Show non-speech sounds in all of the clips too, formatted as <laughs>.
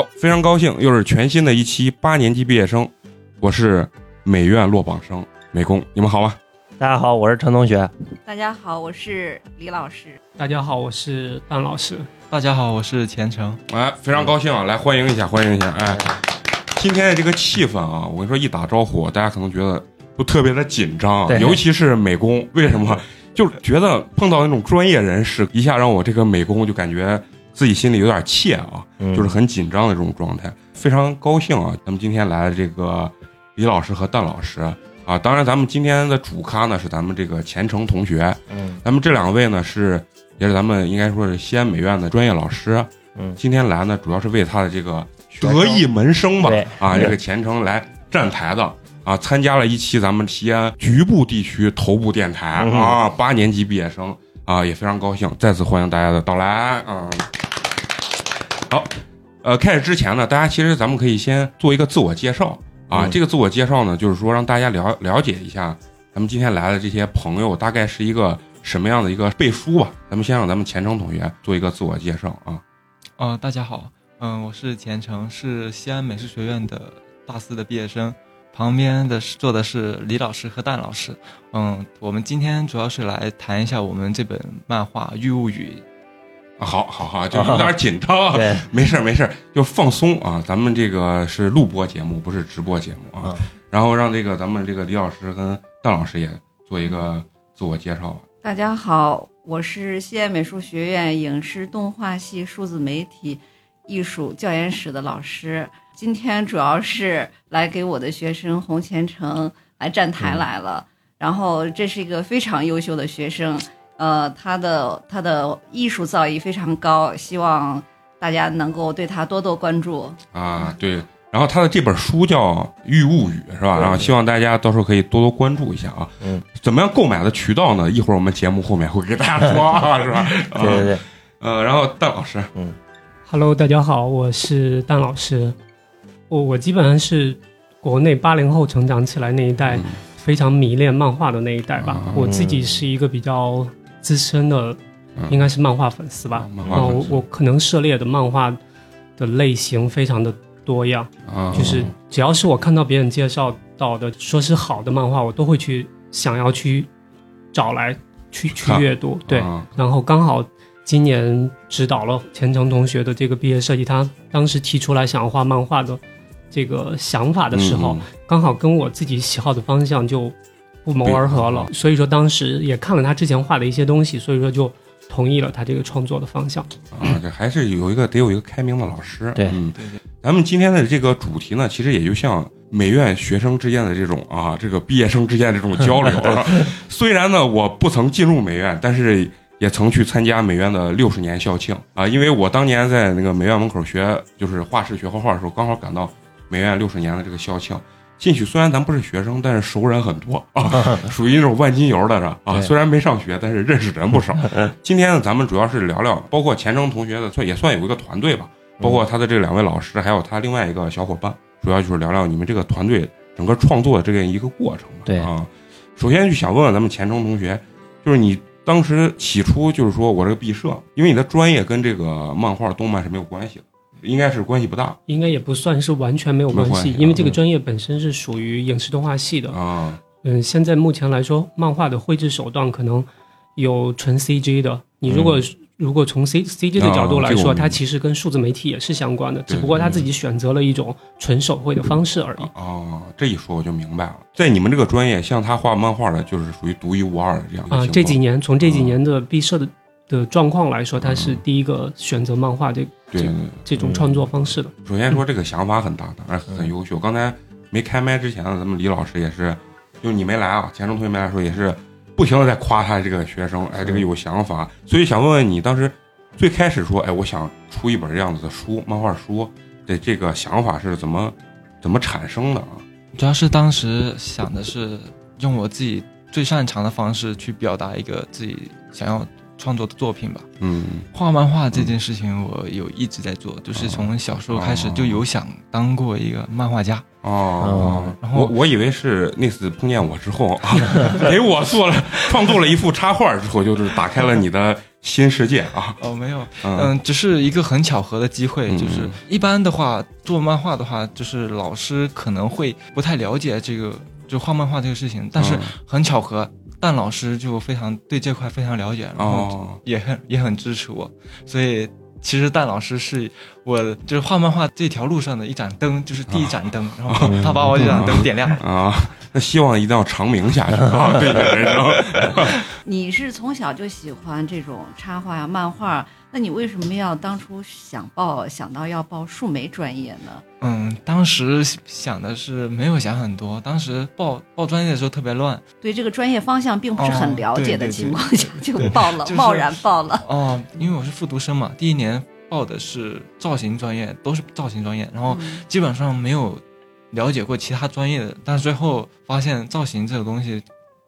好，非常高兴，又是全新的一期八年级毕业生，我是美院落榜生美工，你们好吗？大家好，我是陈同学。大家好，我是李老师。大家好，我是范老师。大家好，我是钱程。哎，非常高兴啊，来欢迎一下，欢迎一下。哎，今天的这个气氛啊，我跟你说，一打招呼，大家可能觉得都特别的紧张，对尤其是美工，为什么？就觉得碰到那种专业人士，一下让我这个美工就感觉自己心里有点怯啊，嗯。就是很紧张的这种状态。非常高兴啊，咱们今天来了这个李老师和蛋老师啊，当然咱们今天的主咖呢是咱们这个钱程同学，嗯。咱们这两位呢是也是咱们应该说是西安美院的专业老师，嗯，今天来呢主要是为他的这个得意门生吧对。啊这个前程来站台的啊，参加了一期咱们西安局部地区头部电台嗯。啊，八年级毕业生啊，也非常高兴，再次欢迎大家的到来啊。好，呃，开始之前呢，大家其实咱们可以先做一个自我介绍啊。嗯这个自我介绍呢，就是说让大家了了解一下咱们今天来的这些朋友大概是一个什么样的一个背书吧。咱们先让咱们前程同学做一个自我介绍啊。呃，大家好，嗯、我是钱程，是西安美术学院的大四的毕业生。旁边的是坐的是李老师和蛋老师。嗯，我们今天主要是来谈一下我们这本漫画《玉物语啊好好好，就有点紧张啊，对，<laughs> 没事儿没事儿，就放松啊。咱们这个是录播节目，不是直播节目啊。嗯然后让这个咱们这个李老师跟邓老师也做一个自我介绍吧。大家好，我是西安美术学院影视动画系数字媒体艺术教研室的老师。今天主要是来给我的学生洪前程来站台来了。然后这是一个非常优秀的学生，呃，他的他的艺术造诣非常高，希望大家能够对他多多关注。啊，对。然后他的这本书叫《玉物语》，是吧？然后希望大家到时候可以多多关注一下啊。嗯，怎么样购买的渠道呢？一会儿我们节目后面会给大家说啊，<laughs> 是吧？对对对，呃，然后蛋老师，Hello，大家好，我是蛋老师。我我基本上是国内八零后成长起来那一代，嗯非常迷恋漫画的那一代吧。啊我自己是一个比较资深的，嗯。应该是漫画粉丝吧。漫那画粉丝。我我可能涉猎的漫画的类型非常的多样，啊，就是只要是我看到别人介绍到的说是好的漫画，我都会去想要去找来去去阅读。对，啊。然后刚好今年指导了钱程同学的这个毕业设计，他当时提出来想要画漫画的这个想法的时候，嗯。刚好跟我自己喜好的方向就不谋而合了。所以说当时也看了他之前画的一些东西，所以说就同意了他这个创作的方向。啊，这还是有一个得有一个开明的老师。对嗯，对对，咱们今天的这个主题呢，其实也就像美院学生之间的这种啊，这个毕业生之间的这种交流。啊 <laughs> 虽然呢，我不曾进入美院，但是也曾去参加美院的六十年校庆啊，因为我当年在那个美院门口学就是画室学画画的时候，刚好赶到美院六十年的这个校庆。进去虽然咱不是学生，但是熟人很多啊，<laughs> 属于那种万金油的是啊。虽然没上学，但是认识人不少。今天呢，咱们主要是聊聊，包括钱程同学的，算也算有一个团队吧，包括他的这两位老师，还有他另外一个小伙伴，主要就是聊聊你们这个团队整个创作的这个一个过程吧。对啊，首先就想问问咱们钱程同学，就是你当时起初就是说我这个毕设，因为你的专业跟这个漫画、动漫是没有关系的，应该是关系不大应该也不算是完全没有关系，关系嗯因为这个专业本身是属于影视动画系的。啊。嗯，现在目前来说，漫画的绘制手段可能有纯 CG 的。你如果、如果从 C CG 的角度来说，它其实跟数字媒体也是相关的，只不过他自己选择了一种纯手绘的方式而已。哦，这一说我就明白了，在你们这个专业，像他画漫画的，就是属于独一无二的这样的啊、这几年从这几嗯年的毕设的的状况来说，他是第一个选择漫画这对对对。这种创作方式的。首先说这个想法很大，当然很优秀。刚才没开麦之前呢，咱们李老师也是，就你没来啊，钱程同学没来的时候也是不停的在夸他这个学生，哎，这个有想法。所以想问问你，当时最开始说，哎，我想出一本这样子的书，漫画书的这个想法是怎么怎么产生的啊？主要是当时想的是用我自己最擅长的方式去表达一个自己想要创作的作品吧。嗯画漫画这件事情，我有一直在做，就是从小时候开始就有想当过一个漫画家。哦，然后我我以为是那次碰见我之后啊，<laughs> 给我做了创作了一幅插画之后，就是打开了你的新世界啊。<laughs> 哦，没有，嗯嗯，只是一个很巧合的机会。嗯就是一般的话，做漫画的话，就是老师可能会不太了解这个，就画漫画这个事情。但是嗯很巧合，蛋老师就非常对这块非常了解，然后哦，也很也很支持我。所以其实蛋老师是我就是画漫画这条路上的一盏灯，就是第一盏灯。<laughs> 然后他把我这盏灯点亮了。啊，那希望一定要长明下去啊！对 <laughs> 你是从小就喜欢这种插画呀、漫画，那你为什么要当初想报想到要报数媒专业呢？嗯，当时想的是没有想很多，当时报报专业的时候特别乱。对这个专业方向并不是很哦了解的情况下就报 <laughs> 了，就是贸然报了。哦，因为我是复读生嘛，第一年报的是造型专业，都是造型专业，然后嗯基本上没有了解过其他专业的，但是最后发现造型这个东西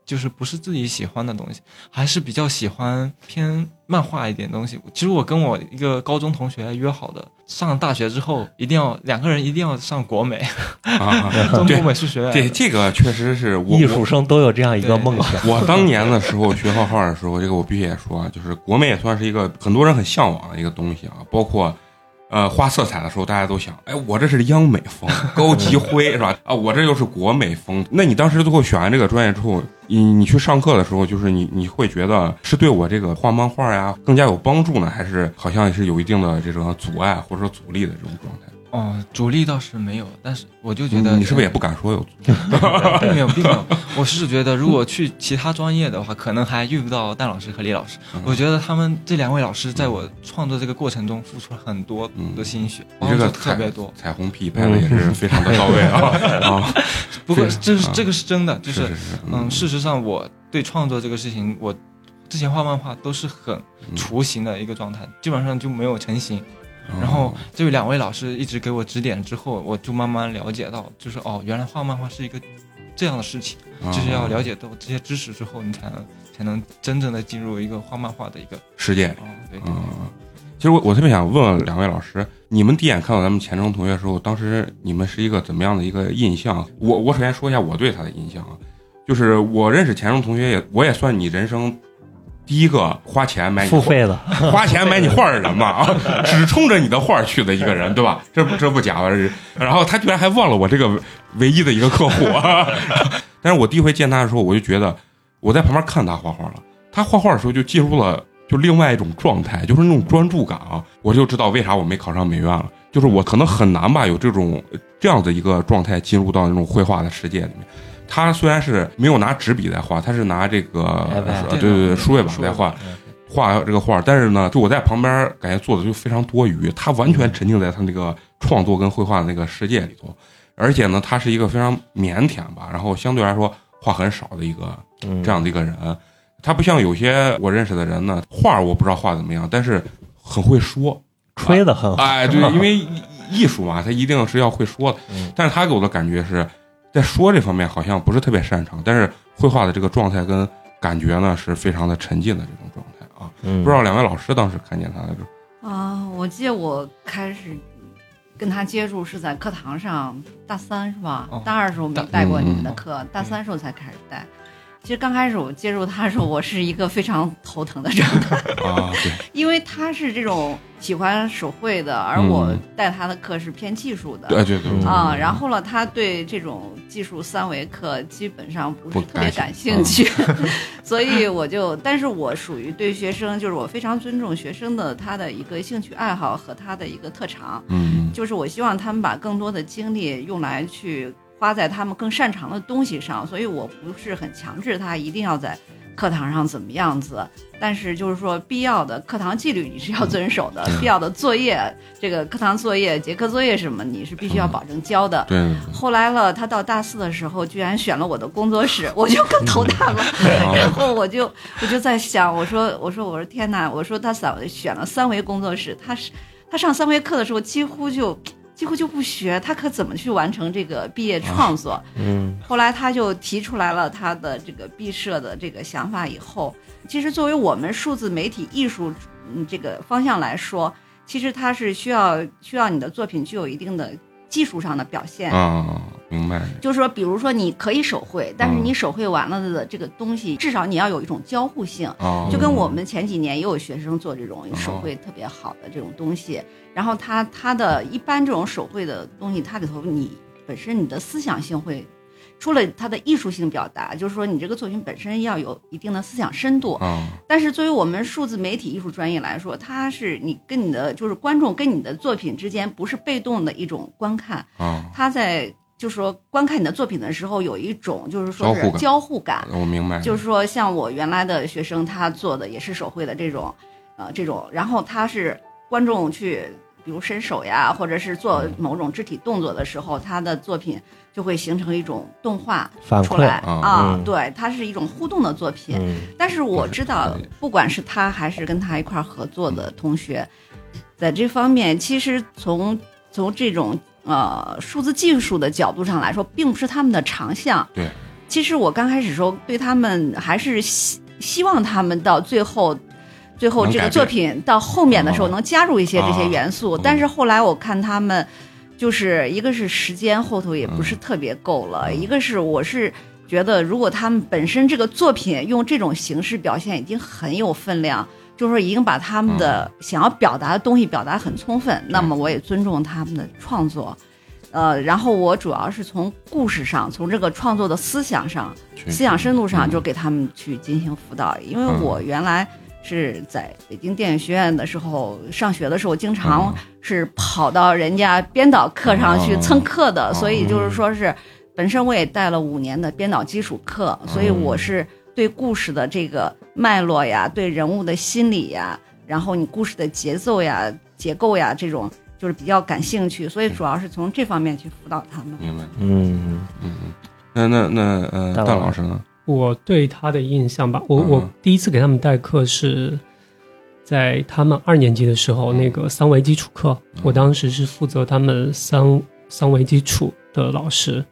就是不是自己喜欢的东西，还是比较喜欢偏漫画一点东西。其实我跟我一个高中同学约好的，上大学之后一定要两个人一定要上国美，<laughs> 啊，中国美术学院。对，这个确实是我艺术生都有这样一个梦想。我当年的时候学画画的时候，这个我必须也说啊，就是国美也算是一个很多人很向往的一个东西啊，包括。呃，画色彩的时候，大家都想，哎，我这是央美风、<laughs> 高级灰 <laughs> 是吧？啊，我这又是国美风。那你当时最后选完这个专业之后，你你去上课的时候，就是你你会觉得是对我这个画漫画呀更加有帮助呢，还是好像是有一定的这种阻碍或者说阻力的这种状态？哦，主力倒是没有，但是我就觉得你是不是也不敢说有？<laughs> 并没有，并没有。我是觉得，如果去其他专业的话，可能还遇不到戴老师和李老师。嗯我觉得他们这两位老师在我创作这个过程中付出了很多的心血，你这个特别多。彩虹屁拍的也是非常的到位啊啊！<laughs> 不过这是这个是真的，就是嗯，事实上我对创作这个事情，我之前画漫画都是很嗯雏形的一个状态，基本上就没有成型。嗯然后这两位老师一直给我指点之后，我就慢慢了解到，就是哦，原来画漫画是一个这样的事情。哦就是要了解到这些知识之后，你才能才能真正的进入一个画漫画的一个世界。哦，对，嗯，其实我我特别想问问两位老师，你们第一眼看到咱们前程同学的时候，当时你们是一个怎么样的一个印象？我我首先说一下我对他的印象啊，就是我认识前程同学也，我也算你人生第一个花钱买你付费的，花钱买你画的人嘛啊，只冲着你的画去的一个人，对吧？这不这不假吧？然后他居然还忘了我这个唯一的一个客户，啊、但是我第一回见他的时候，我就觉得我在旁边看他画画了，他画画的时候就进入了就另外一种状态，就是那种专注感啊，我就知道为啥我没考上美院了，就是我可能很难吧有这种这样的一个状态进入到那种绘画的世界里面。他虽然是没有拿纸笔在画，他是拿这个呃对对对数位板在画，画这个画，但是呢，就我在旁边感觉做的就非常多余，他完全沉浸在他那个创作跟绘画的那个世界里头，而且呢，他是一个非常腼腆吧，然后相对来说话很少的一个嗯。这样的一个人，他不像有些我认识的人呢，画我不知道画怎么样，但是很会说，吹的很好。哎，对，因为艺艺术嘛，他一定是要会说的。嗯。但是他给我的感觉是在说这方面好像不是特别擅长，但是绘画的这个状态跟感觉呢是非常的沉浸的这种状态啊。嗯，不知道两位老师当时看见他的时候，啊，我记得我开始跟他接触是在课堂上，大三是吧？哦大二的时候没带过你们的嗯课，大三时候才开始带。其实刚开始我接触他的时候，我是一个非常头疼的状态，啊，对，<laughs> 因为他是这种喜欢手绘的，而嗯。我带他的课是偏技术的。对对对嗯啊，然后呢，他对这种技术三维课基本上不不是特别感兴趣，<laughs> <laughs> 所以我就，但是我属于对学生，就是我非常尊重学生的他的一个兴趣爱好和他的一个特长，嗯。就是我希望他们把更多的精力用来去花在他们更擅长的东西上，所以我不是很强制他一定要在课堂上怎么样子，但是就是说必要的课堂纪律你是要遵守的，<laughs> 必要的作业，这个课堂作业、结课作业什么你是必须要保证交的。对后来了，他到大四的时候，居然选了我的工作室，我就更头大了。<laughs> 嗯然后我就我就在想，我说我说我说天呐，我说他三选了三维工作室，他是他上三维课的时候几乎就。几乎就不学，他可怎么去完成这个毕业创作？<laughs> 嗯后来他就提出来了他的这个毕设的这个想法以后，其实作为我们数字媒体艺术嗯这个方向来说，其实它是需要需要你的作品具有一定的技术上的表现。啊，明白。就是说，比如说你可以手绘，但是嗯你手绘完了的这个东西，至少你要有一种交互性。啊，就跟我们前几年也有学生做这种手绘特别好的这种东西，然后他他的一般这种手绘的东西，它里头你本身你的思想性会，除了它的艺术性表达，就是说你这个作品本身要有一定的思想深度。啊，但是作为我们数字媒体艺术专业来说，它是你跟你的就是观众跟你的作品之间不是被动的一种观看，啊，他在就是说观看你的作品的时候有一种就是说是交互感。我明白。就是说，像我原来的学生，他做的也是手绘的这种，呃，这种，然后他是观众去，比如伸手呀，或者是做某种肢体动作的时候，他的作品就会形成一种动画出来啊对，它是一种互动的作品。嗯但是我知道，不管是他还是跟他一块儿合作的同学，在这方面，其实从从这种呃数字技术的角度上来说，并不是他们的长项。对，其实我刚开始时候对他们还是希希望他们到最后。最后这个作品到后面的时候哦能加入一些这些啊元素，嗯。但是后来我看他们，就是一个是时间后头也不嗯。是特别够了，一个是我是觉得如果他们本身这个作品用这种形式表现已经很有分量，就是说已经把他们的想要表达的东西表达很充分，那么我也尊重他们的创作。呃，然后我主要是从故事上，从这个创作的思想上、思想深度上，嗯。就给他们去进行辅导。因为嗯。我原来是在北京电影学院的时候上学的时候，经常嗯。是跑到人家编导课上去哦。蹭课的，哦所以就是说是本身我也带了五年的编导基础课，所以我是对故事的这个脉络呀，对人物的心理呀，然后你故事的节奏呀、结构呀这种。就是比较感兴趣，所以主要是从这方面去辅导他们。明白。嗯嗯嗯，那那那呃，蛋老师呢？我对他的印象吧，我嗯我第一次给他们代课是在他们二年级的时候，那个三维基础课，我当时是负责他们三三维基础的老师。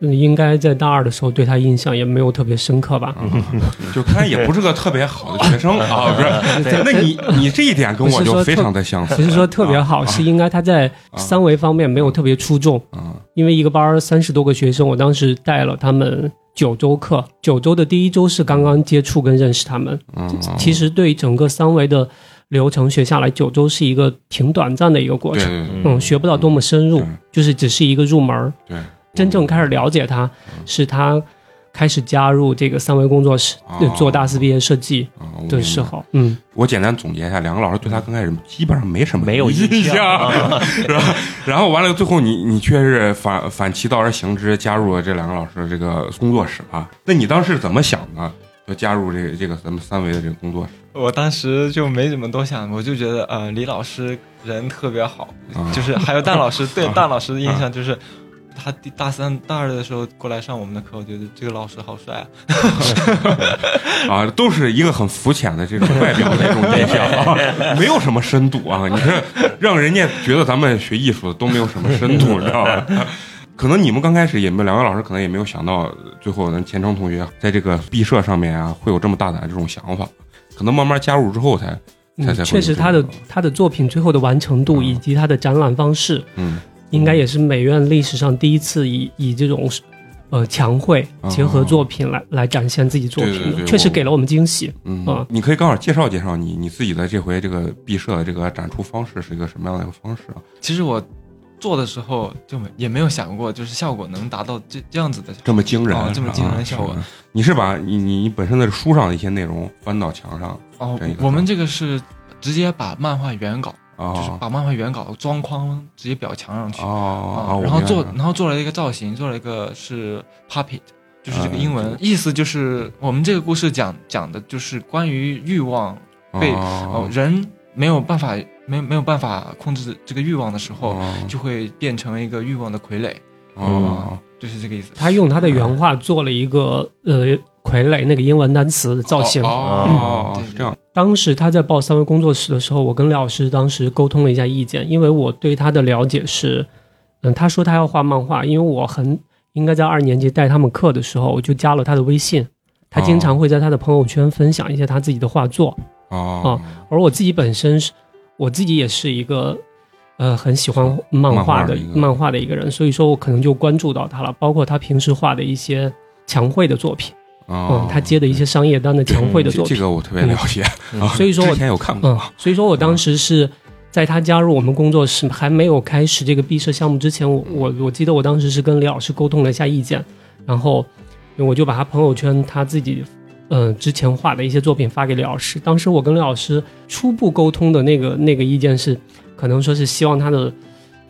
嗯，应该在大二的时候对他印象也没有特别深刻吧。啊，<laughs> 就看来也不是个特别好的学生 <laughs> 啊，不是？那你你这一点跟我就非常的相似。不是说特别好，啊是应该他在三维方面没有特别出众。啊因为一个班儿三十多个学生，我当时带了他们九周课，九周的第一周是刚刚接触跟认识他们。嗯，其实对整个三维的流程学下来，九周是一个挺短暂的一个过程。对对对嗯，学不到多么深入对，就是只是一个入门儿。对，真正开始了解他，是他开始加入这个三维工作室做大四毕业设计的时候。嗯，我简单总结一下，两个老师对他刚开始基本上没什么没有印印象 <laughs> 是吧？然后完了，最后你你却是反反其道而行之，加入了这两个老师的这个工作室啊。那你当时怎么想的？就加入这个这个咱们三维的这个工作室我当时就没怎么多想，我就觉得呃，李老师人特别好，啊？就是还有蛋老师 <laughs> 对蛋老师的印象就是。他第大三、大二的时候过来上我们的课，我觉得这个老师好帅啊！<laughs> 啊，都是一个很肤浅的这种外表的这种印象啊，<laughs> 没有什么深度啊。你这让人家觉得咱们学艺术的都没有什么深度，<laughs> 你知道吧？可能你们刚开始也没有，两位老师可能也没有想到，最后咱钱程同学在这个毕设上面啊，会有这么大胆的这种想法。可能慢慢加入之后才才才嗯确实他的他的作品最后的完成度嗯以及他的展览方式，嗯应该也是美院历史上第一次以以这种呃墙绘结合作品来来展现自己作对对对品，确实给了我们惊喜。嗯嗯，你可以刚好介绍介绍你你自己的这回这个毕设的这个展出方式是一个什么样的一个方式啊？其实我做的时候就没也没有想过，就是效果能达到这这样子的。这么惊人，哦这么惊人的啊效果。是你是把你你本身的书上的一些内容翻到墙上哦我们这个是直接把漫画原稿，就是哦把漫画原稿装框直接裱墙上去。哦啊，然后做，然后做了一个造型，做了一个是 puppet，就是这个英文、嗯意思就是我们这个故事讲讲的就是关于欲望被哦。哦人没有办法没有没有办法控制这个欲望的时候，哦。就会变成一个欲望的傀儡，哦。就是这个意思。他用他的原话做了一个呃傀儡那个英文单词的造型。哦哦，嗯。是这样，当时他在报三维工作室的时候，我跟廖老师当时沟通了一下意见，因为我对他的了解是，嗯，他说他要画漫画，因为我很应该在二年级带他们课的时候，我就加了他的微信，他经常会在他的朋友圈分享一些他自己的画作，哦，而我自己本身是，我自己也是一个，呃，很喜欢漫画的漫画的一个人，所以说我可能就关注到他了，包括他平时画的一些墙绘的作品，哦嗯，，他接的一些商业单的墙绘的作品。这这，个我特别了解，所以说我之前有看过。嗯，所以说我当时是在他加入我们工作室还没有开始这个毕设项目之前，我我我记得我当时是跟李老师沟通了一下意见，然后我就把他朋友圈他自己嗯、呃之前画的一些作品发给李老师。当时我跟李老师初步沟通的那个那个意见是，可能说是希望他的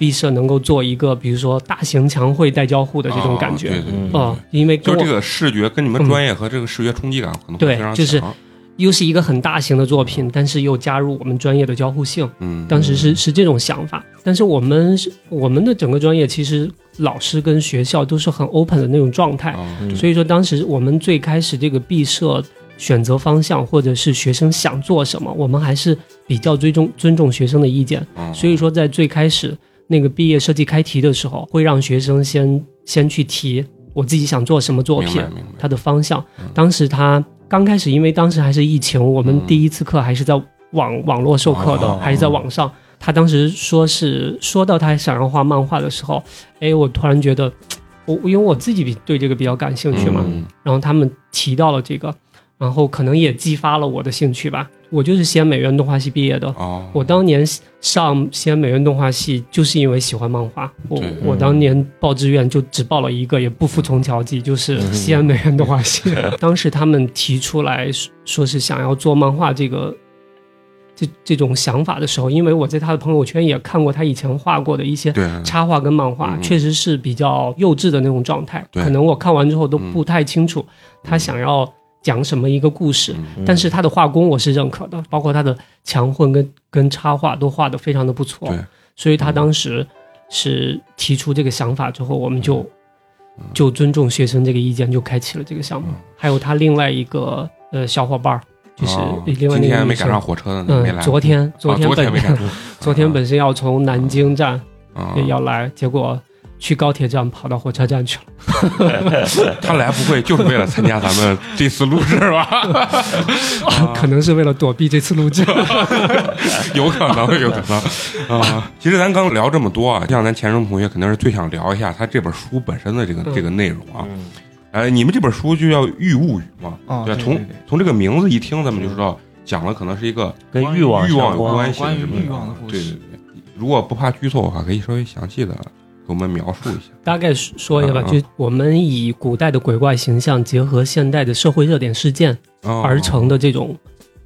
毕设能够做一个比如说大型墙绘带交互的这种感觉。啊对对对嗯因为就是这个视觉跟你们专业和这个视觉冲击感可能会对非常就是又是一个很大型的作品，但是又加入我们专业的交互性。嗯，当时是是这种想法，但是我们是我们的整个专业其实老师跟学校都是很 open 的那种状态，所以说当时我们最开始这个毕设选择方向或者是学生想做什么，我们还是比较尊重尊重学生的意见，哦所以说在最开始那个毕业设计开题的时候，会让学生先先去提我自己想做什么作品明白，明白它的方向嗯。当时他刚开始，因为当时还是疫情，我们嗯第一次课还是在网网络授课的，哦还是在网上。他当时说是说到他想要画漫画的时候，哎，我突然觉得，我因为我自己比对这个比较感兴趣嘛，嗯然后他们提到了这个，然后可能也激发了我的兴趣吧。我就是西安美院动画系毕业的，哦，我当年上西安美院动画系，就是因为喜欢漫画。我对。我当年报志愿就只报了一个，也不服从调剂，就是西安美院动画系。<laughs> 当时他们提出来说说是想要做漫画这个这这种想法的时候，因为我在他的朋友圈也看过他以前画过的一些插画跟漫画，嗯。确实是比较幼稚的那种状态。可能我看完之后都嗯。不太清楚他想要讲什么一个故事。嗯但是他的画工我是认可的，包括他的墙绘跟跟插画都画的非常的不错，所以他当时是提出这个想法之后，我们就嗯。就尊重学生这个意见，就开启了这个项目。还有他另外一个呃小伙伴儿，就是哦另外那个没赶上火车的嗯，来，昨天昨天啊昨天本、<laughs> 昨天本身要从南京站要来，结果去高铁站跑到火车站去了。<laughs> 他来不会就是为了参加咱们这次录制吧？<laughs> 可能是为了躲避这次录制。<laughs> 有可能，有可能啊。其实咱刚聊这么多啊，像咱前生同学肯定是最想聊一下他这本书本身的这个嗯这个内容啊。嗯呃，你们这本书就叫《欲物语》嘛，对从哦对对对从这个名字一听，咱们就知道讲的可能是一个跟欲望欲望有关系关于这么的故事对对对，如果不怕剧透的话，可以稍微详细的给我们描述一下。大概说一下吧，就我们以古代的鬼怪形象结合现代的社会热点事件哦而成的这种，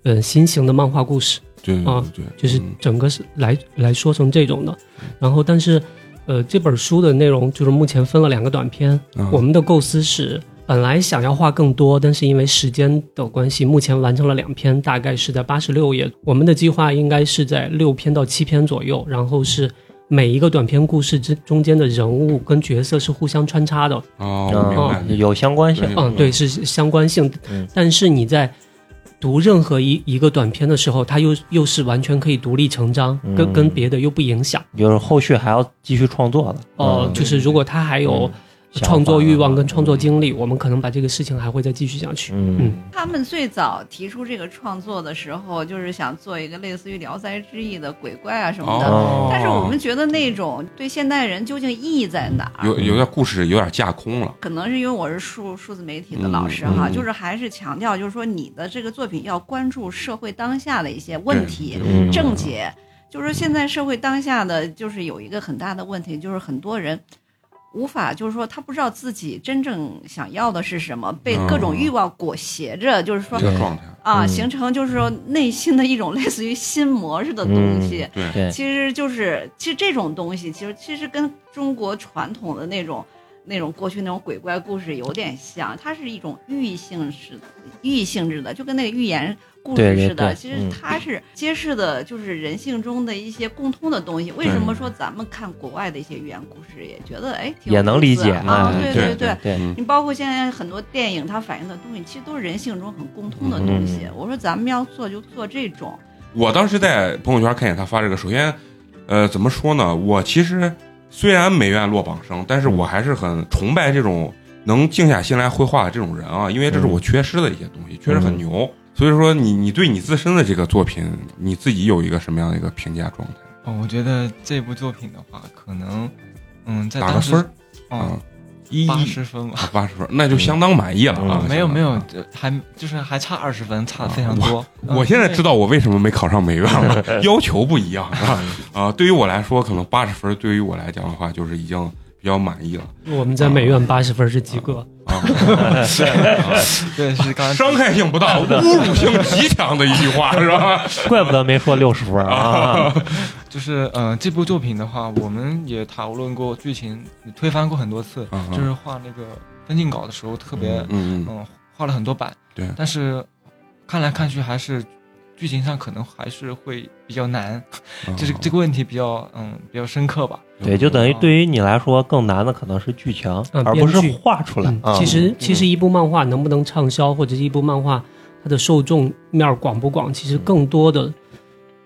呃，新型的漫画故事，对对啊对，就是嗯整个是来来说成这种的。然后，但是，呃，这本书的内容就是目前分了两个短篇。嗯我们的构思是本来想要画更多，但是因为时间的关系，目前完成了两篇，大概是在八十六页。我们的计划应该是在六篇到七篇左右，然后是。每一个短篇故事之中间的人物跟角色是互相穿插的，哦，有相关性。嗯，对，是相关性。嗯但是你在读任何一一个短篇的时候，它又又是完全可以独立成章，跟嗯跟别的又不影响。就是后续还要继续创作的。哦、嗯就是如果他还有嗯创作欲望跟创作想经历，我们可能把这个事情还会再继续下去。嗯嗯他们最早提出这个创作的时候，就是想做一个类似于《聊斋志异》的鬼怪啊什么的。哦，但是我们觉得那种对现代人究竟意义在哪儿？有有点故事有点架空了。可能是因为我是数数字媒体的老师哈，就是还是强调，就是说你的这个作品要关注社会当下的一些问题、嗯症结。就是现在社会当下的就是有一个很大的问题，就是很多人无法，就是说他不知道自己真正想要的是什么，被各种欲望裹挟着，就是说这个状态，啊，嗯。形成就是说内心的一种 <laughs> 类似于心魔似的东西。对，对，其实就是，其实这种东西，其实其实跟中国传统的那种那种过去那种鬼怪故事有点像，它是一种寓意性式的、寓性质的，就跟那个寓言故事似的。对其实嗯它是揭示的，就是人性中的一些共通的东西。为什么说咱们看国外的一些寓言故事，也觉得哎挺也能理解啊？哎对对对。你包括现在很多电影，它反映的东西，其实都是人性中很共通的东西。嗯我说咱们要做就做这种，我当时在朋友圈看见他发这个，首先，呃，怎么说呢？我其实虽然美院落榜生，但是我还是很崇拜这种能静下心来绘画的这种人啊，因为这是我缺失的一些东西，确实很牛。所以说你，你对你自身的这个作品，你自己有一个什么样的一个评价状态？哦，我觉得这部作品的话，可能，嗯，在打个分儿哦啊，，一八十分吧。八十分，那就相当满意了啊嗯！没有没有还就是还差二十分，差的非常多。当我现在知道我为什么没考上美院了，<laughs> 要求不一样啊啊！对于我来说，可能八十分对于我来讲的话，就是已经比较满意了我们在美院八十分是及格，啊。<laughs> 对是刚才伤害性不大，侮辱性极强的一句话，是吧？怪不得没说六十分啊！就是呃，这部作品的话，我们也讨论过剧情，推翻过很多次。嗯嗯就是画那个分镜稿的时候，特别嗯嗯，嗯画了很多版，对但是看来看去还是剧情上可能还是会比较难，嗯。就是这个问题比较嗯比较深刻吧。对，就等于对于你来说更难的可能是剧情，嗯而不是画出来。其实其实一部漫画能不能畅销，或者是一部漫画它的受众面儿广不广，其实更多的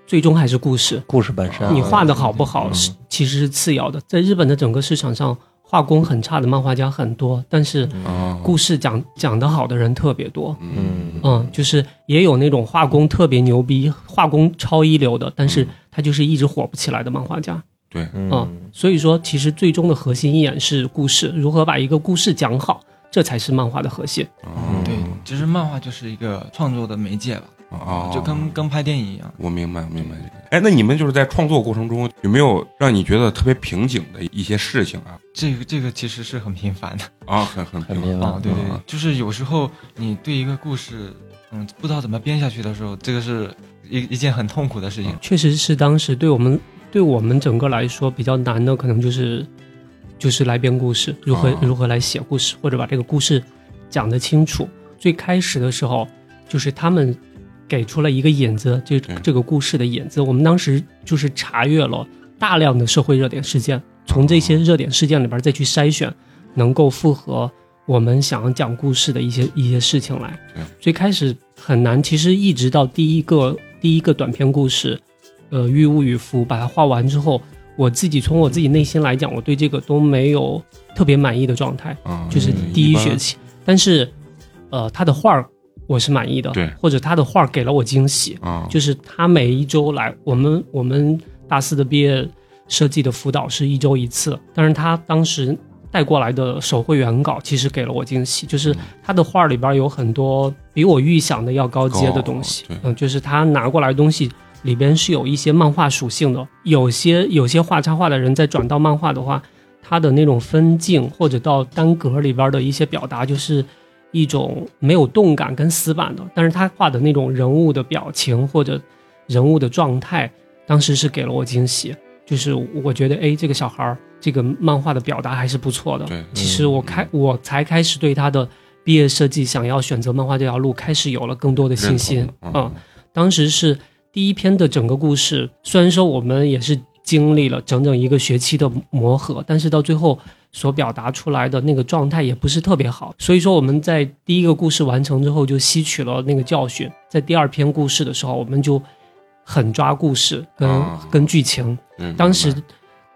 最终还是故事。故事本身，你画的好不好嗯。是其实是次要的。在日本的整个市场上，画工很差的漫画家很多，但是啊，故事讲讲得好的人特别多。嗯嗯，就是也有那种画工特别牛逼、画工超一流的，但是嗯他就是一直火不起来的漫画家。对，嗯嗯，所以说，其实最终的核心依然是故事，如何把一个故事讲好，这才是漫画的核心。嗯对，其实漫画就是一个创作的媒介吧，啊，就跟跟拍电影一样。我明白，我明白这个。哎，那你们就是在创作过程中有没有让你觉得特别瓶颈的一些事情啊？这个这个其实是很频繁的啊，很很很平明白啊，对对对嗯，就是有时候你对一个故事，嗯，不知道怎么编下去的时候，这个是一一件很痛苦的事情。确实是当时对我们对我们整个来说比较难的，可能就是就是来编故事，如何、哦如何来写故事，或者把这个故事讲得清楚。最开始的时候，就是他们给出了一个引子，这这个故事的引子。我们当时就是查阅了大量的社会热点事件，从这些热点事件里边再去筛选能够符合我们想要讲故事的一些一些事情来对。最开始很难，其实一直到第一个第一个短篇故事，呃，《玉物与符》把它画完之后，我自己从我自己内心来讲，我对这个都没有特别满意的状态。啊，就是嗯第一学期，但是，呃，他的画儿我是满意的，对。或者他的画儿给了我惊喜，啊，就是他每一周来，我们我们大四的毕业设计的辅导是一周一次，但是他当时带过来的手绘原稿其实给了我惊喜，就是他的画儿里边有很多比我预想的要高阶的东西，嗯，就是他拿过来的东西。里边是有一些漫画属性的，有些有些画插画的人在转到漫画的话，他的那种分镜或者到单格里边的一些表达，就是一种没有动感跟死板的，但是他画的那种人物的表情或者人物的状态，当时是给了我惊喜，就是我觉得哎，这个小孩儿这个漫画的表达还是不错的。对，其实我开我才开始对他的毕业设计想要选择漫画这条路开始有了更多的信心嗯，当时是第一篇的整个故事，虽然说我们也是经历了整整一个学期的磨合，但是到最后所表达出来的那个状态也不是特别好。所以说我们在第一个故事完成之后就吸取了那个教训，在第二篇故事的时候，我们就狠抓故事跟、啊跟剧情。嗯当时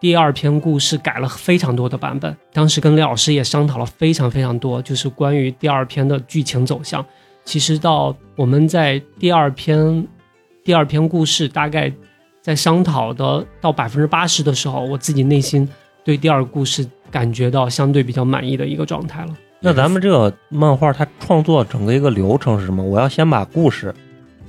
第二篇故事改了非常多的版本，当时跟廖老师也商讨了非常非常多，就是关于第二篇的剧情走向。其实到我们在第二篇第二篇故事大概在商讨的到百分之八十的时候，我自己内心对第二个故事感觉到相对比较满意的一个状态了。那咱们这个漫画它创作整个一个流程是什么？我要先把故事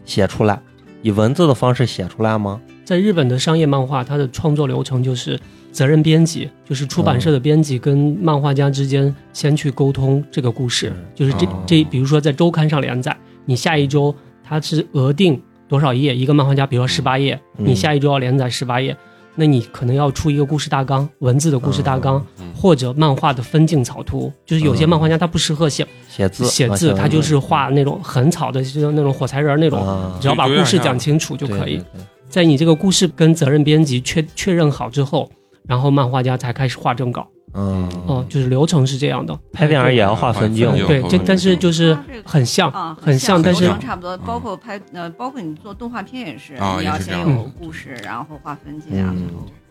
写出来，以文字的方式写出来吗？在日本的商业漫画，它的创作流程就是责任编辑，就是出版社的编辑跟漫画家之间先去沟通这个故事，嗯就是这哦这，比如说在周刊上连载，你下一周它是额定多少页，一个漫画家，比如说十八页，嗯你下一周要连载十八页，那你可能要出一个故事大纲，文字的故事大纲，嗯或者漫画的分镜草图，就是有些嗯漫画家他不适合写写字写字，啊他就是画那种很草的，就是那种火柴人那种，啊只要把故事讲清楚就可以。在你这个故事跟责任编辑确确认好之后，然后漫画家才开始画正稿。嗯，哦、就是流程是这样的。拍电影也要画分镜对，这但是就是很像，啊，很像，但是差不多，包括拍呃，包括你做动画片也是，啊你要先有故事，然后画分镜啊，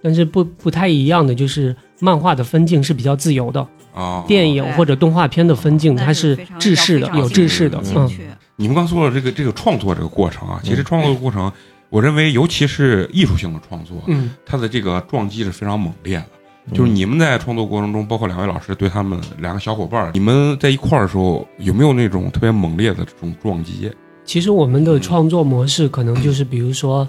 但是不不太一样的就是漫画的分镜是比较自由的，啊，电影或者动画片的分镜它是制式的，有制式的，嗯，你们刚说了这个这个创作这个过程啊，其实嗯。创作的过程，我认为尤其是艺术性的创作，嗯，它的这个撞击是非常猛烈的。就是你们在创作过程中，包括两位老师对他们两个小伙伴儿，你们在一块儿的时候，有没有那种特别猛烈的这种撞击？其实我们的创作模式可能就是，比如说，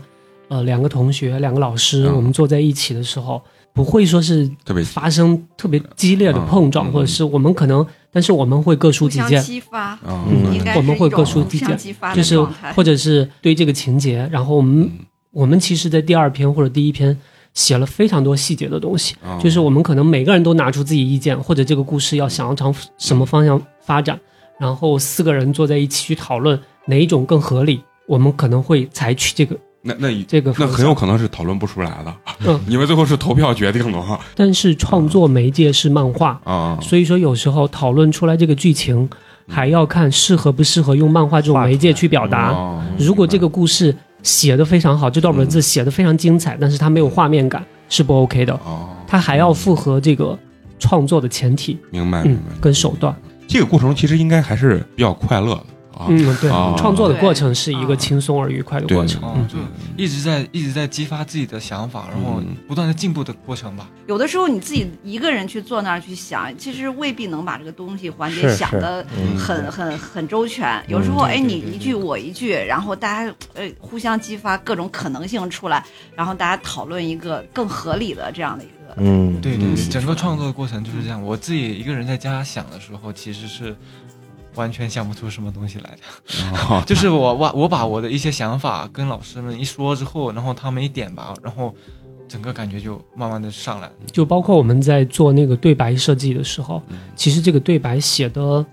呃，两个同学、两个老师，嗯我们坐在一起的时候，不会说是特别发生特别激烈的碰撞，嗯。或者是我们可能，但是我们会各抒互相己见，激发，啊，嗯应该我们会各抒己见就是或者是对这个情节，然后我们嗯。我们其实，在第二篇或者第一篇写了非常多细节的东西，啊就是我们可能每个人都拿出自己意见，或者这个故事要想要朝什么方向发展，然后四个人坐在一起去讨论哪一种更合理，我们可能会采取这个那那这个。那很有可能是讨论不出来的，嗯，你们最后是投票决定的哈但是创作媒介是漫画，啊，所以说有时候讨论出来这个剧情，还要看适合不适合用漫画这种媒介去表达。哦。如果这个故事写的非常好，这段文字写的非常精彩，但是它没有画面感，是不 OK 的。哦，它还要符合这个创作的前提，嗯明白明白，，跟手段。这个过程其实应该还是比较快乐的啊，嗯，对啊，创作的过程是一个轻松而愉快的过程。就一直在一直在激发自己的想法，然后嗯。不断的进步的过程吧。有的时候你自己一个人去坐那儿去想，其实未必能把这个东西环节想的嗯。很很很周全。有时候，哎，你一句我一句，然后大家呃互相激发各种可能性出来，然后大家讨论一个更合理的这样的一个。嗯，嗯对对对，整个创作的过程就是这样。我自己一个人在家想的时候，其实是完全想不出什么东西来 <laughs> 就是我我我把我的一些想法跟老师们一说之后，然后他们一点吧，然后整个感觉就慢慢的上来。就包括我们在做那个对白设计的时候，其实这个对白写的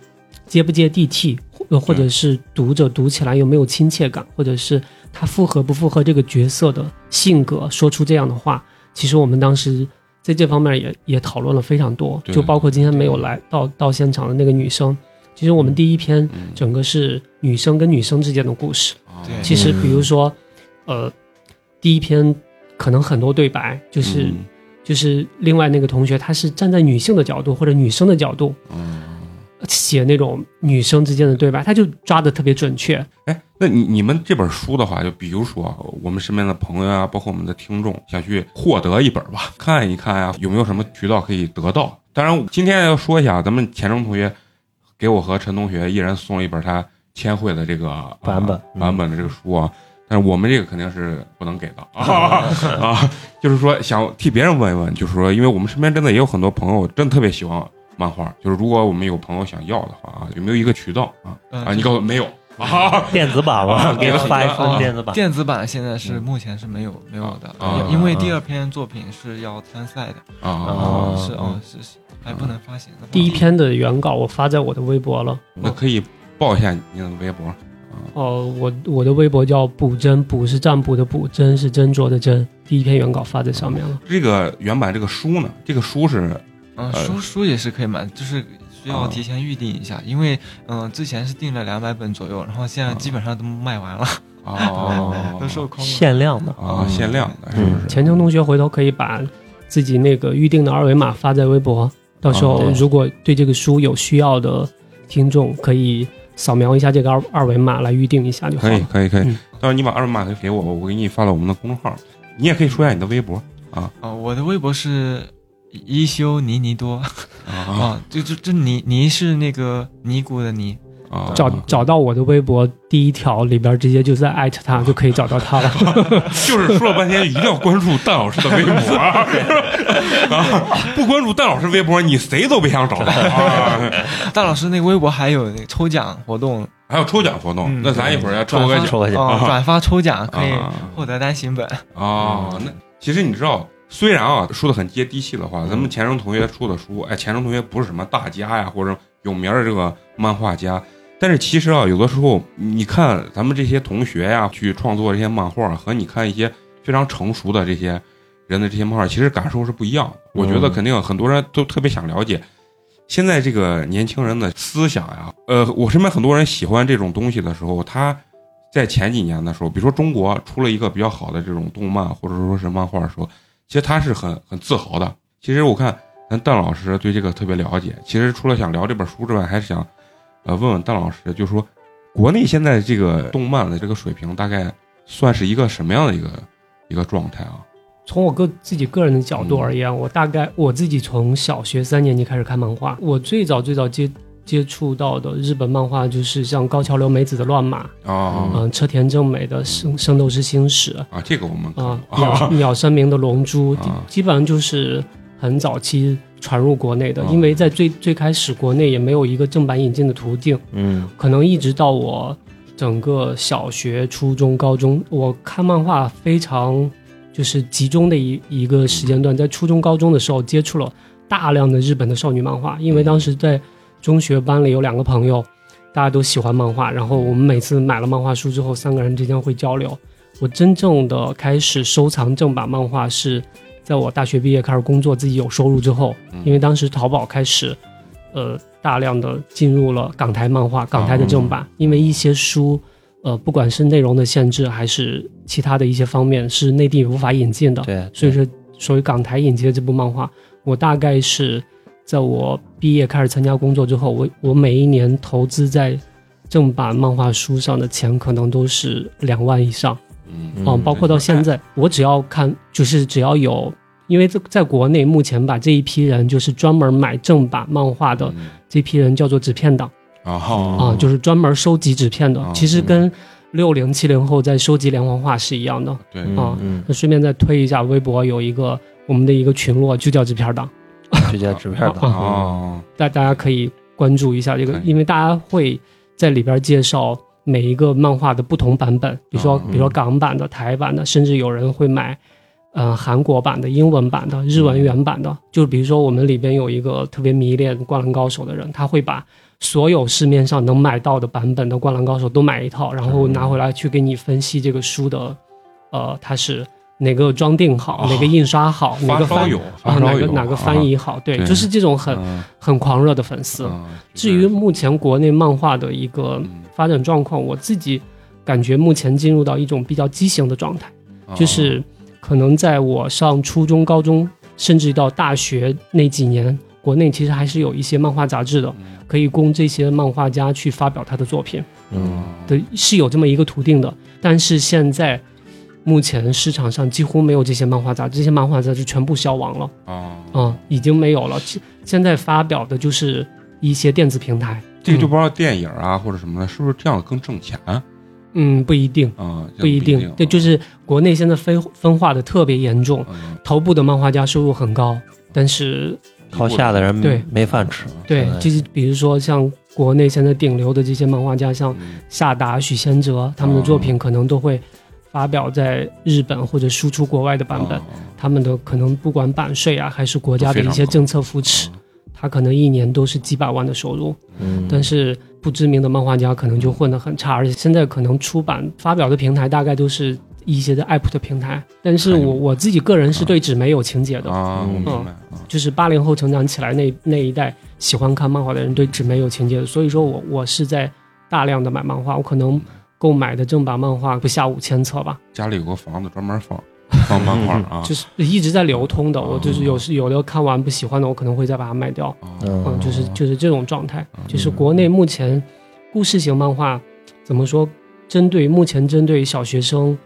接不接地气，或或者是读者读起来有没有亲切感，或者是他符合不符合这个角色的性格，说出这样的话，其实我们当时在这方面也也讨论了非常多，就包括今天没有来到到现场的那个女生。其实我们第一篇嗯整个是女生跟女生之间的故事。其实嗯比如说，呃，第一篇可能很多对白就是、嗯就是另外那个同学，他是站在女性的角度或者女生的角度嗯写那种女生之间的对白，他就抓的特别准确。哎，那你你们这本书的话，就比如说我们身边的朋友啊，包括我们的听众，想去获得一本吧，看一看啊，有没有什么渠道可以得到？当然，今天要说一下，咱们钱钟同学给我和陈同学一人送了一本他签绘的这个、啊版本嗯版本的这个书啊。但是我们这个肯定是不能给的啊 <laughs> 啊！就是说想替别人问一问，就是说，因为我们身边真的也有很多朋友真的特别喜欢漫画，就是如果我们有朋友想要的话啊，有没有一个渠道啊？嗯啊，你告诉我没有啊？<laughs> 电子版吧，给他发一份哦电子版。电子版现在是目前是没有没有的，啊因因为第二篇作品是要参赛的，啊哦是哦是是还不能发行的。第一篇的原稿我发在我的微博了。那可以报一下你的微博哦，我我的微博叫卜真，卜是占卜的卜，真是斟酌的斟。第一篇原稿发在上面了。这个原版这个书呢？这个书是嗯，呃书书也是可以买，就是需啊要提前预定一下，因为嗯、之前是订了两百本左右，然后现在基本上都卖完了，哦。<laughs> 都售空了。限量的，啊限量的，是不是？钱程同学回头可以把自己那个预定的二维码发在微博，到时候哦如果对这个书有需要的听众，可以扫描一下这个二二维码来预定一下就好可以。可以可以。嗯，到时候你把二维码给我，我给你发到我们的公众号。你也可以说一下你的微博啊、我的微博是一休尼尼多啊就，就就这尼尼是那个尼姑的尼，啊！找找到我的微博第一条里边，直接就在艾特他，就可以找到他了。<laughs> 就是说了半天，一定要关注蛋老师的微博 <laughs> 啊！不关注蛋老师微博，你谁都别想找到啊！<laughs> 大老师那个微博还有那个抽奖活动，还有抽奖活动，嗯那咱一会儿要抽个奖抽个奖啊，转发抽奖可以啊获得单行本。啊！那其实你知道，虽然啊说的很接地气的话，咱嗯们钱钟同学出的书，哎，钱钟同学不是什么大家呀，或者有名儿的这个漫画家，但是其实啊，有的时候你看咱们这些同学呀去创作这些漫画，和你看一些非常成熟的这些人的这些漫画，其实感受是不一样的。我觉得嗯肯定很多人都特别想了解。现在这个年轻人的思想呀，呃，我身边很多人喜欢这种东西的时候，他在前几年的时候，比如说中国出了一个比较好的这种动漫或者说是漫画的时候，其实他是很很自豪的。其实我看咱蛋老师对这个特别了解，其实除了想聊这本书之外，还是想呃问问蛋老师，就是说国内现在这个动漫的这个水平大概算是一个什么样的一个一个状态啊？从我个自己个人的角度而言，我大概我自己从小学三年级开始看漫画，我最早最早接接触到的日本漫画就是像高桥留美子的《乱马》，啊嗯、车田正美的《圣圣斗士星矢》啊，这个我们啊，过鸟鸟山明的《龙珠》基本上就是很早期传入国内的，啊。因为在最最开始国内也没有一个正版引进的途径，嗯。可能一直到我整个小学、初中、高中，我看漫画非常就是集中的一一个时间段，在初中、高中的时候接触了大量的日本的少女漫画，因为当时在中学班里有两个朋友，大家都喜欢漫画，然后我们每次买了漫画书之后，三个人之间会交流。我真正的开始收藏正版漫画是在我大学毕业开始工作，自己有收入之后，因为当时淘宝开始，呃，大量的进入了港台漫画、港台的正版，因为一些书，呃，不管是内容的限制还是其他的一些方面，是内地无法引进的，对，所以说所以港台引进的这部漫画，我大概是在我毕业开始参加工作之后，我我每一年投资在正版漫画书上的钱可能都是两万以上。嗯嗯嗯，包括到现在，我只要看，就是只要有，因为在在国内目前把这一批人，就是专门买正版漫画的嗯这批人叫做纸片党啊就是专门收集纸片的哦。其实跟六零七零后在收集连环画是一样的。对啊嗯，那顺便再推一下微博，有一个我们的一个群落，就叫纸片党，直接纸片党，哦。大大家可以关注一下这个，因为大家会在里边介绍每一个漫画的不同版本，比如说哦比如说港版的、台版的，甚至有人会买，呃，韩国版的、英文版的、日文原版的。就比如说我们里边有一个特别迷恋《灌篮高手》的人，他会把所有市面上能买到的版本的《灌篮高手》都买一套，然后拿回来去给你分析这个书的，呃，它是哪个装订好，哦哪个印刷好，哪个翻啊哪个哪个翻译好，对，就是这种很嗯。很狂热的粉丝。嗯至于目前国内漫画的一个嗯。发展状况，我自己感觉目前进入到一种比较畸形的状态，哦就是可能在我上初中、高中，甚至到大学那几年，国内其实还是有一些漫画杂志的，嗯。可以供这些漫画家去发表他的作品。嗯。的，是有这么一个途径的。但是现在目前市场上几乎没有这些漫画杂志，这些漫画杂志全部消亡了。啊啊、已经没有了。现现在发表的就是一些电子平台，这个就不知道电影啊或者什么的，是不是这样更挣钱啊？嗯，不一定，这不一定。对，就是国内现在分分化的特别严重，嗯头部的漫画家收入很高，但是靠下的人对没饭吃，对就是比如说像国内现在顶流的这些漫画家，像嗯夏达、许仙哲，他们的作品可能都会发表在日本或者输出国外的版本。哦。他们的可能不管版税啊，还是国家的一些政策扶持，他可能一年都是几百万的收入。嗯，但是不知名的漫画家可能就混得很差，而且现在可能出版发表的平台大概都是一些的 app 的平台。但是我我自己个人是对纸媒有情节的，啊，我嗯。明白。啊，就是八零后成长起来那那一代喜欢看漫画的人对纸媒有情节的，所以说我我是在大量的买漫画，我可能购买的正版漫画不下五千册吧，家里有个房子专门放放漫画啊，就是一直在流通的。哦我就是有时有的看完不喜欢的，我可能会再把它卖掉。哦嗯，就是就是这种状态。嗯就是国内目前故事型漫画怎么说？针对目前针对小学生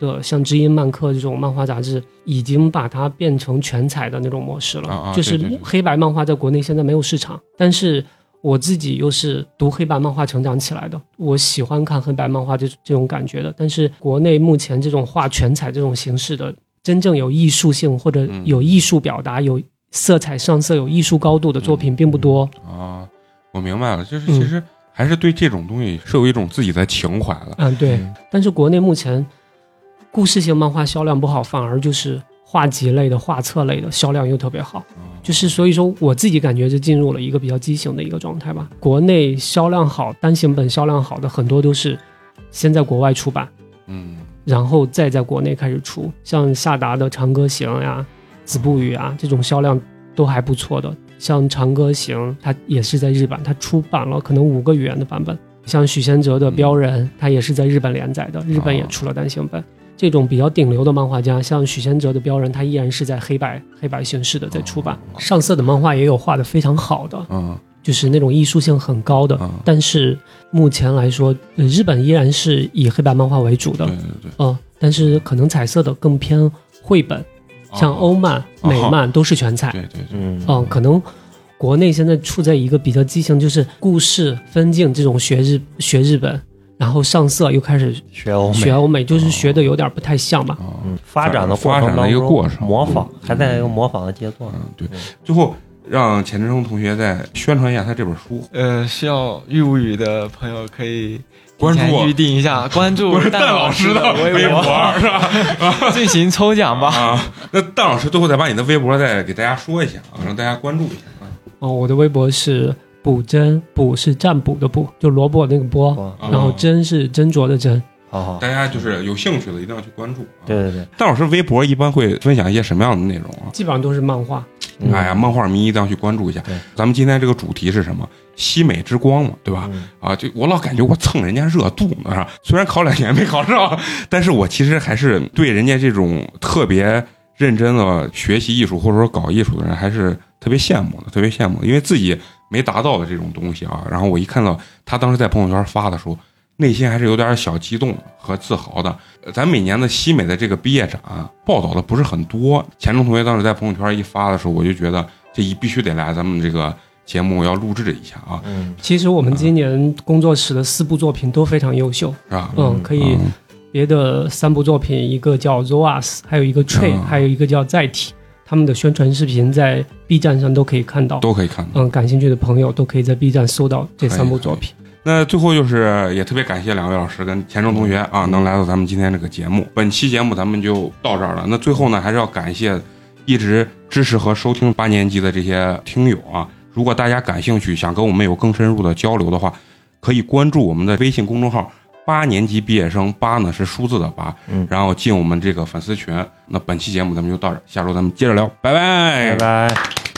的像知音漫客这种漫画杂志，已经把它变成全彩的那种模式了。就是黑白漫画在国内现在没有市场，但是我自己又是读黑白漫画成长起来的，我喜欢看黑白漫画这这种感觉的。但是国内目前这种画全彩这种形式的，真正有艺术性或者嗯有艺术表达、有色彩上色、有艺术高度的作品并不多。啊，我明白了，就是嗯其实还是对这种东西是有一种自己的情怀了。嗯，对。嗯但是国内目前故事性漫画销量不好，反而就是画集类的、画册类的销量又特别好。哦就是所以说，我自己感觉就进入了一个比较畸形的一个状态吧。国内销量好、单行本销量好的很多都是先在国外出版，嗯然后再在国内开始出，像夏达的《长歌行》呀、《子不语》啊，这种销量都还不错的。像《长歌行》，它也是在日版，它出版了可能五个语言的版本。像许仙哲的《标人》，它也是在日本连载的，日本也出了单行本。这种比较顶流的漫画家，像许仙哲的《标人》，他依然是在黑白黑白形式的在出版。上色的漫画也有画的非常好的，嗯。就是那种艺术性很高的。嗯，但是目前来说，呃日本依然是以黑白漫画为主的。对，对对，嗯，但是可能彩色的更偏绘本，像哦。欧漫、美漫都是全彩。对对对，嗯。嗯，可能国内现在处在一个比较畸形，就是故事分镜这种学日学日本，然后上色又开始学欧美。学欧美，就是学的有点不太像吧。哦嗯，发展的过发展的一个程当中过程。模仿还在一个模仿的阶段。嗯对，最后让钱志忠同学再宣传一下他这本书，呃，需要玉无语的朋友可以关注我。前预定一下，关注不 <laughs> 是蛋蛋老师的微博，是吧？<laughs> 进行抽奖吧。啊，那蛋老师最后再把你的微博再给大家说一下啊，让大家关注一下啊。哦，我的微博是卜针，卜是占卜的卜，就萝卜那个卜，然后斟是斟酌的斟。好好，大家就是有兴趣的一定要去关注啊。对对对，戴老师微博一般会分享一些什么样的内容啊？基本上都是漫画，嗯哎呀，漫画迷一定要去关注一下。咱们今天这个主题是什么？西美之光嘛，对吧？嗯啊，就我老感觉我蹭人家热度呢，是吧？虽然考两年没考上，但是我其实还是对人家这种特别认真的学习艺术或者说搞艺术的人，还是特别羡慕的，特别羡慕的，因为自己没达到的这种东西啊。然后我一看到他当时在朋友圈发的时候，内心还是有点小激动和自豪的。呃咱每年的西美的这个毕业展、报道的不是很多，钱钟同学当时在朋友圈一发的时候，我就觉得这一必须得来咱们这个节目要录制一下啊，嗯其实我们今年工作室的四部作品都非常优秀，是吧？嗯，可以。嗯别的三部作品，一个叫 Zoas，还有一个 Tree，、嗯还有一个叫载体。他们的宣传视频在 B 站上都可以看到。都可以看到。嗯，感兴趣的朋友都可以在 B 站搜到这三部作品。那最后就是也特别感谢两位老师跟钱钟同学啊，能来到咱们今天这个节目。本期节目咱们就到这儿了。那最后呢，还是要感谢一直支持和收听八年级的这些听友啊。如果大家感兴趣，想跟我们有更深入的交流的话，可以关注我们的微信公众号“八年级毕业生”，八呢是数字的八，嗯然后进我们这个粉丝群。那本期节目咱们就到这儿，下周咱们接着聊，拜拜拜拜。